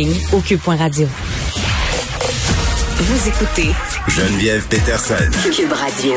au cube.radio. Vous écoutez Geneviève Peterson. Cube Radio.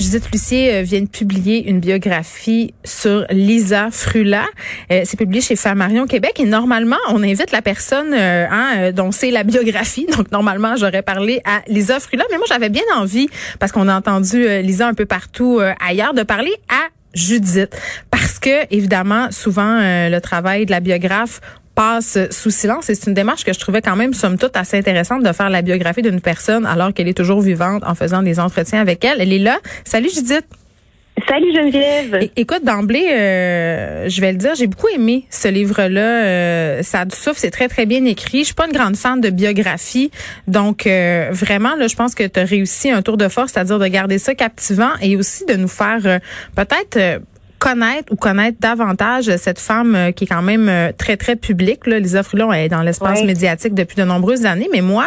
Judith Lucier euh, vient de publier une biographie sur Lisa Frula. Euh, c'est publié chez Flammarion Québec et normalement, on invite la personne euh, hein, dont c'est la biographie. Donc normalement, j'aurais parlé à Lisa Frula, mais moi j'avais bien envie parce qu'on a entendu euh, Lisa un peu partout ailleurs de parler à Judith parce que évidemment, souvent euh, le travail de la biographe passe sous silence et c'est une démarche que je trouvais quand même somme toute assez intéressante de faire la biographie d'une personne alors qu'elle est toujours vivante en faisant des entretiens avec elle. Elle est là. Salut Judith. Salut Geneviève. É- écoute, d'emblée, euh, je vais le dire, j'ai beaucoup aimé ce livre-là. Euh, ça a du souffle, c'est très, très bien écrit. Je suis pas une grande fan de biographie. Donc, euh, vraiment, là, je pense que tu as réussi un tour de force, c'est-à-dire de garder ça captivant et aussi de nous faire euh, peut-être... connaître ou connaître davantage cette femme euh, qui est quand même euh, très très publique là. Lisa Frulon est dans l'espace médiatique depuis de nombreuses années mais moi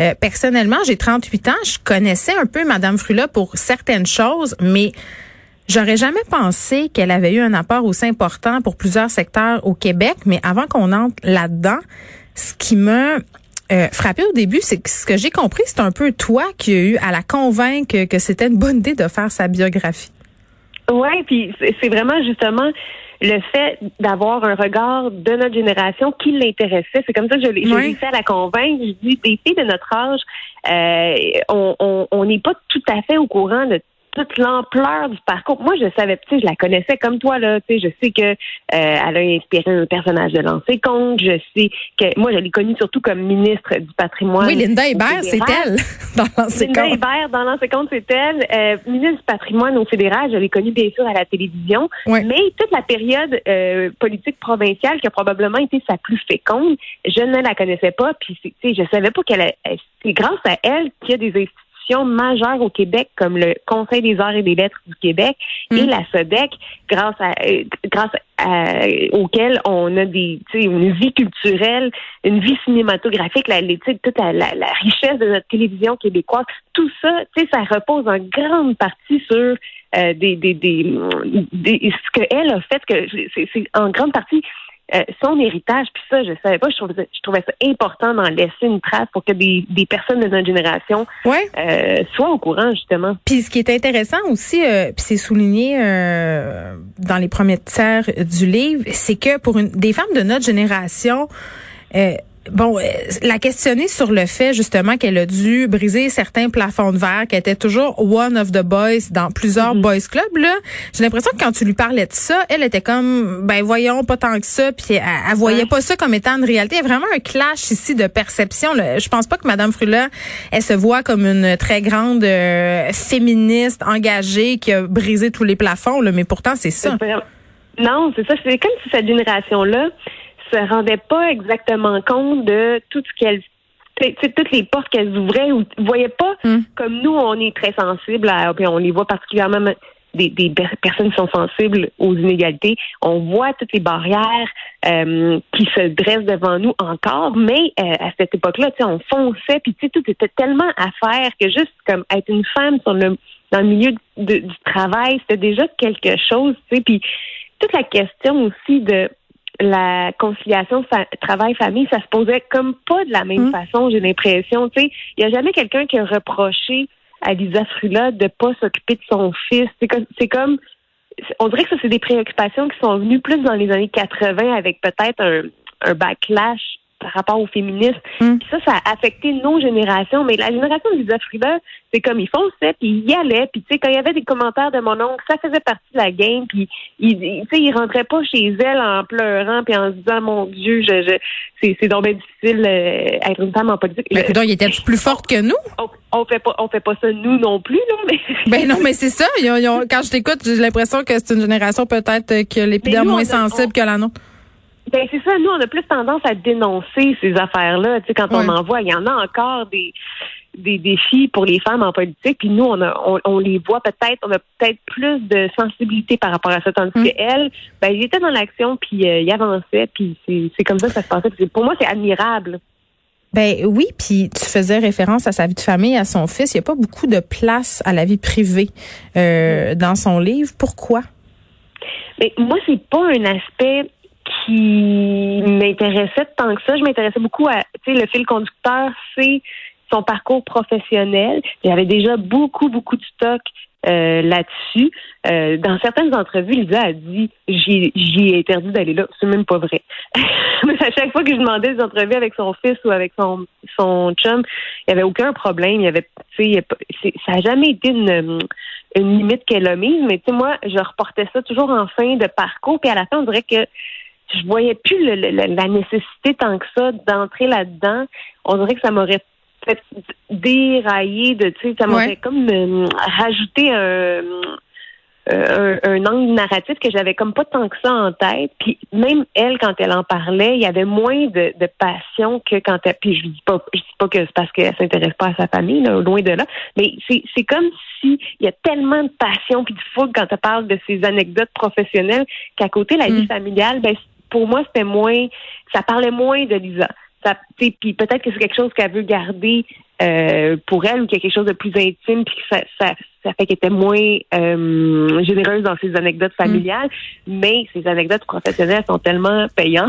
euh, personnellement j'ai 38 ans je connaissais un peu madame Frula pour certaines choses mais J'aurais jamais pensé qu'elle avait eu un apport aussi important pour plusieurs secteurs au Québec, mais avant qu'on entre là-dedans, ce qui m'a euh, frappé au début, c'est que ce que j'ai compris, c'est un peu toi qui as eu à la convaincre que c'était une bonne idée de faire sa biographie. Ouais, puis c'est vraiment justement le fait d'avoir un regard de notre génération qui l'intéressait. C'est comme ça que je l'ai réussi à la convaincre. Je dis des filles de notre âge, euh, on on- on n'est pas tout à fait au courant de toute l'ampleur du parcours. Moi, je savais, tu sais, je la connaissais comme toi là. Tu sais, je sais que euh, elle a inspiré un personnage de lancer compte. Je sais que moi, je l'ai connue surtout comme ministre du patrimoine. oui, Linda Hébert, c'est elle dans l'ancien Linda corps. Hébert, dans l'ancien compte, c'est elle. Euh, ministre du patrimoine au fédéral, je l'ai connue bien sûr à la télévision. Ouais. Mais toute la période euh, politique provinciale qui a probablement été sa plus féconde, je ne la connaissais pas. Puis, tu sais, je savais pas qu'elle. C'est grâce à elle qu'il y a des institutions majeures au Québec comme le Conseil des arts et des lettres du Québec et Mm. la SEDEC, grâce à euh, grâce à, auquel on a des une vie culturelle, une vie cinématographique, la, toute la, la- la richesse de notre télévision québécoise, tout ça, ça repose en grande partie sur euh, des, des, des, des- ce qu'elle a fait, que c'est en grande partie euh, son héritage. Puis ça, je savais pas, je trouvais, ça- je trouvais ça important d'en laisser une trace pour que des, des personnes de notre génération Ouais. euh, soient au courant, justement. Puis ce qui est intéressant aussi, euh, puis c'est souligné euh, dans les premiers tiers du livre, c'est que pour une, des femmes de notre génération, euh, bon, euh, la questionner sur le fait justement qu'elle a dû briser certains plafonds de verre, qu'elle était toujours one of the boys dans plusieurs boys clubs là. J'ai l'impression que quand tu lui parlais de ça, elle était comme ben voyons pas tant que ça, puis elle, elle voyait Ouais. pas ça comme étant une réalité. Il y a vraiment un clash ici de perception. là. Je pense pas que Madame Frula, elle se voit comme une très grande euh, féministe engagée qui a brisé tous les plafonds, là, mais pourtant c'est ça. Non, c'est ça. C'est comme si cette génération-là se rendait pas exactement compte de tout ce qu'elle toutes les portes qu'elles ouvraient ou voyait pas Mm. comme nous on est très sensibles à, puis on les voit particulièrement des, des per- personnes qui sont sensibles aux inégalités on voit toutes les barrières euh, qui se dressent devant nous encore mais euh, à cette époque-là on fonçait puis tu sais tout était tellement à faire que juste comme être une femme sur le dans le milieu de- du travail c'était déjà quelque chose tu sais puis toute la question aussi de la conciliation fa- travail-famille, ça se posait comme pas de la même Mm. façon, j'ai l'impression. Tu sais, il n'y a jamais quelqu'un qui a reproché à Lisa Frula de pas s'occuper de son fils. C'est comme, c'est comme, on dirait que ça, c'est des préoccupations qui sont venues plus dans les années 80 avec peut-être un, un backlash par rapport au féminisme. Mm. Puis ça, ça a affecté nos générations. Mais la génération de Lisa Frula, c'est comme ils fonçaient, puis ils y allaient. Puis tu sais, quand il y avait des commentaires de mon oncle, ça faisait partie de la game. Puis il, il- tu sais, il rentrait pas chez elle en pleurant puis en se disant mon Dieu, je, je c'est c'est donc bien difficile euh, être une femme en politique. Mais écoute, il était plus forte que nous. on, on fait pas on fait pas ça nous non plus là, mais Ben non, mais c'est ça. Ils ont- ils ont- quand je t'écoute, j'ai l'impression que c'est une génération peut-être a l'épiderme moins sensible on- que la nôtre. Ben c'est ça, nous on a plus tendance à dénoncer ces affaires-là. Tu sais, quand Ouais. on en voit, il y en a encore des des défis pour les femmes en politique, puis nous on a on, on les voit peut-être, on a peut-être plus de sensibilité par rapport à ça, tandis Mm. que elle, ben il était dans l'action, puis euh, il avançait, puis c'est comme ça que ça se passait. Puis Pour moi c'est admirable. Ben oui, puis tu faisais référence à sa vie de famille, à son fils. Il n'y a pas beaucoup de place à la vie privée euh, dans son livre. Pourquoi? Mais moi, c'est pas un aspect qui m'intéressait tant que ça. Je m'intéressais beaucoup à, tu sais, le fil conducteur, c'est son parcours professionnel. Il y avait déjà beaucoup, beaucoup de stock euh, là-dessus. Euh, dans certaines entrevues, Lisa a dit j'y ai interdit d'aller là. C'est même pas vrai. Mais à chaque fois que je demandais des entrevues avec son fils ou avec son son chum, il n'y avait aucun problème. Il y avait, ça n'a jamais été une, une limite qu'elle a mise. Mais tu sais, moi, je reportais ça toujours en fin de parcours. Puis à la fin, on dirait que je voyais plus la nécessité tant que ça d'entrer là-dedans. On dirait que ça m'aurait fait dérailler de, tu sais, ça m'aurait comme euh, rajouté un, euh, un, angle narratif que j'avais comme pas tant que ça en tête. Puis même elle, quand elle en parlait, il y avait moins de, de passion que quand elle. Puis je dis pas, je dis pas que c'est parce qu'elle s'intéresse pas à sa famille, là, loin de là. Mais c'est, comme si il y a tellement de passion puis de fougue quand elle parle de ses anecdotes professionnelles qu'à côté la vie mm. familiale, ben pour moi c'était moins, ça parlait moins de Lisa puis peut-être que c'est quelque chose qu'elle veut garder euh, pour elle ou qu'il y a quelque chose de plus intime puis que ça, ça, ça fait qu'elle était moins euh, généreuse dans ses anecdotes mm. familiales, mais ses anecdotes professionnelles sont tellement payantes.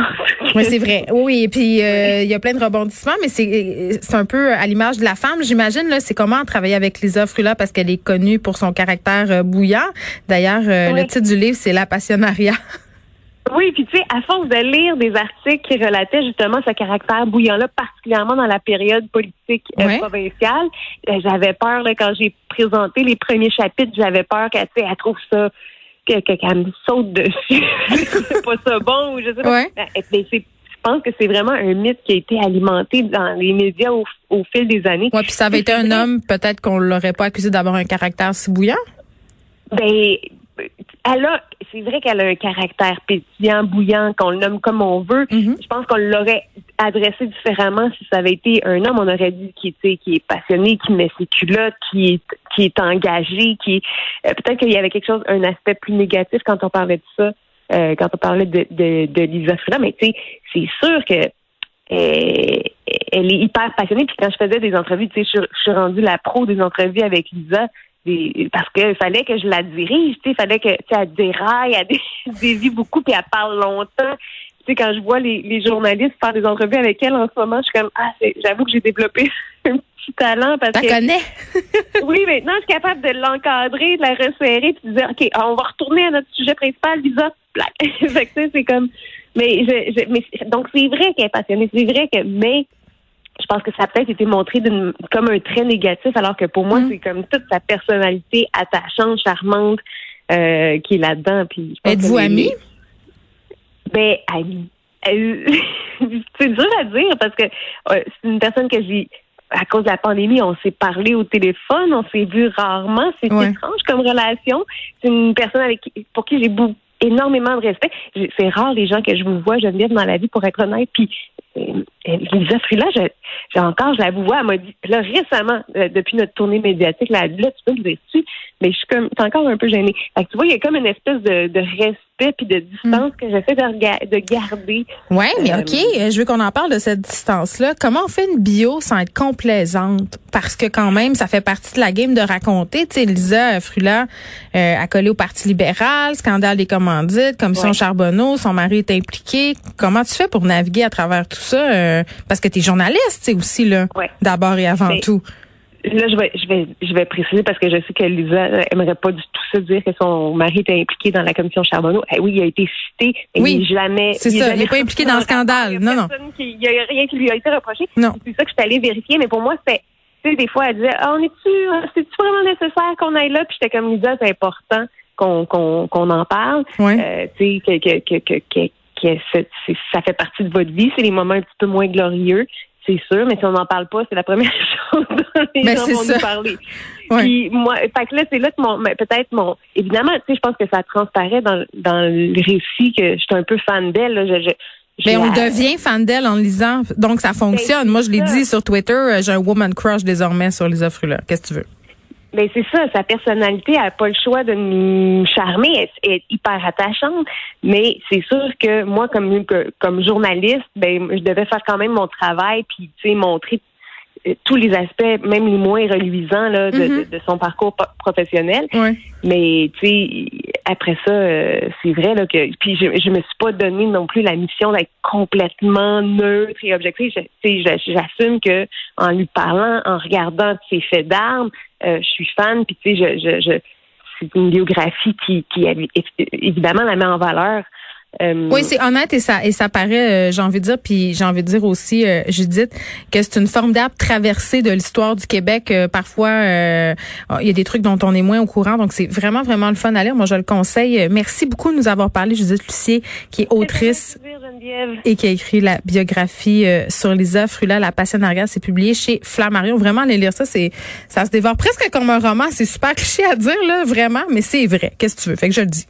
Oui, c'est vrai. Oui, et puis euh, il y a plein de rebondissements, mais c'est c'est un peu à l'image de la femme, j'imagine là, c'est comment travailler avec Lisa Frula parce qu'elle est connue pour son caractère bouillant. D'ailleurs, le titre du livre c'est La passionnariat. Oui, puis tu sais, à force de lire des articles qui relataient justement ce caractère bouillant-là, particulièrement dans la période politique euh, provinciale, euh, j'avais peur là, quand j'ai présenté les premiers chapitres, j'avais peur qu'elle elle trouve ça qu'elle me saute dessus. c'est pas ça bon ou je sais pas. Ouais. Ben, je pense que c'est vraiment un mythe qui a été alimenté dans les médias au, fil des années. Oui, puis ça avait été un homme, peut-être qu'on l'aurait pas accusé d'avoir un caractère si bouillant? Ben, elle a, c'est vrai qu'elle a un caractère pétillant, bouillant, qu'on le nomme comme on veut. Mm-hmm. Je pense qu'on l'aurait adressé différemment si ça avait été un homme. On aurait dit qui est passionné, qui met ses culottes, qui est, qui est engagé, qui euh, peut-être qu'il y avait quelque chose, un aspect plus négatif quand on parlait de ça, euh, quand on parlait de, de, de Lisa Frida. Mais tu sais, c'est sûr que euh, elle est hyper passionnée. Puis quand je faisais des entrevues, tu sais, je, je suis rendue la pro des entrevues avec Lisa parce qu'il fallait que je la dirige, tu sais, fallait que tu elle déraille, elle dévie beaucoup, puis elle parle longtemps. Tu sais, quand je vois les, les journalistes faire des entrevues avec elle en ce moment, je suis comme ah, j'avoue que j'ai développé un petit talent parce que. connais? oui, maintenant je suis capable de l'encadrer, de la resserrer, puis de dire ok, on va retourner à notre sujet principal, Lisa. fait que c'est comme. Mais je, mais donc c'est vrai qu'elle est passionnée, c'est vrai que mais je pense que ça a peut-être été montré comme un trait négatif, alors que pour moi, mm. c'est comme toute sa personnalité attachante, charmante euh, qui est là-dedans. Puis Êtes-vous amie? Ben, amie. c'est dur à dire parce que euh, c'est une personne que j'ai à cause de la pandémie, on s'est parlé au téléphone, on s'est vu rarement. C'est étrange comme relation. C'est une personne avec pour qui j'ai énormément de respect. C'est rare les gens que je vous vois, Geneviève, dans la vie, pour être honnête. Puis Lisa Frila, j'ai encore, je la vois, elle m'a dit, là, récemment, euh, depuis notre tournée médiatique, là, là, tu peux le dire dessus, mais je suis comme, encore un peu gênée. Fait que tu vois, il y a comme une espèce de, de respect puis de distance mm. que j'essaie de, de garder. Ouais, mais euh, OK, je veux qu'on en parle de cette distance-là. Comment on fait une bio sans être complaisante? Parce que quand même, ça fait partie de la game de raconter. Tu sais, Lisa Frula euh, a collé au Parti libéral, scandale des commandites, commission Charbonneau, son mari est impliqué. Comment tu fais pour naviguer à travers tout ça? Euh, parce que tu es journaliste, c'est aussi, là, d'abord et avant tout. Là, je vais, je vais, je vais préciser parce que je sais que Lisa aimerait pas du tout se dire que son mari était impliqué dans la commission Charbonneau. Eh oui, il a été cité, mais oui, il jamais. C'est ça, il n'est pas impliqué dans le scandale. Non, non. Il n'y a rien qui lui a été reproché. Non. C'est ça que je suis allée vérifier, mais pour moi, sais, des fois, elle disait, ah, on est-tu, c'est-tu vraiment nécessaire qu'on aille là? Puis j'étais comme Lisa, c'est important qu'on, qu'on, qu'on en parle. Euh, tu sais, que, que, que, que que ça fait partie de votre vie. C'est les moments un petit peu moins glorieux, c'est sûr, mais si on n'en parle pas, c'est la première chose dont les ben, gens vont nous parler. Puis moi, fait que là, c'est là que mon, peut-être mon, évidemment, tu sais, je pense que ça transparaît dans, dans le récit que je suis un peu fan d'elle. Je, mais on devient fan d'elle en lisant, donc ça fonctionne. Moi, je l'ai dit sur Twitter, euh, j'ai un woman crush désormais sur Lisa Frula. Qu'est-ce que tu veux? Ben c'est ça, sa personnalité n'a pas le choix de nous charmer, elle, est hyper attachante, mais c'est sûr que moi comme comme journaliste, ben je devais faire quand même mon travail puis tu sais montrer tous les aspects, même les moins reluisants là, de, Mhm. de- de son parcours professionnel. Ouais. Mais tu sais, après ça, euh, c'est vrai là que puis je, je me suis pas donné non plus la mission d'être complètement neutre et objective. J'assume que en lui parlant, en regardant ses faits d'armes, euh, je suis fan. Puis tu sais, je, je, je c'est une biographie qui, qui évidemment la met en valeur. Euh, Oui, c'est honnête et ça et ça paraît, euh, j'ai envie de dire, puis j'ai envie de dire aussi, euh, Judith, que c'est une formidable traversée de l'histoire du Québec. Parfois, euh, il y a des trucs dont on est moins au courant, donc c'est vraiment vraiment le fun à lire. Moi, je le conseille. Merci beaucoup de nous avoir parlé, Judith Lucier, qui est autrice plaisir, et qui a écrit la biographie sur Lisa Frula, La Passion arrière. C'est publié chez Flammarion. Vraiment, aller lire ça, c'est ça se dévore presque comme un roman. C'est super cliché à dire là, vraiment, mais c'est vrai. Qu'est-ce que tu veux? Fait que je le dis.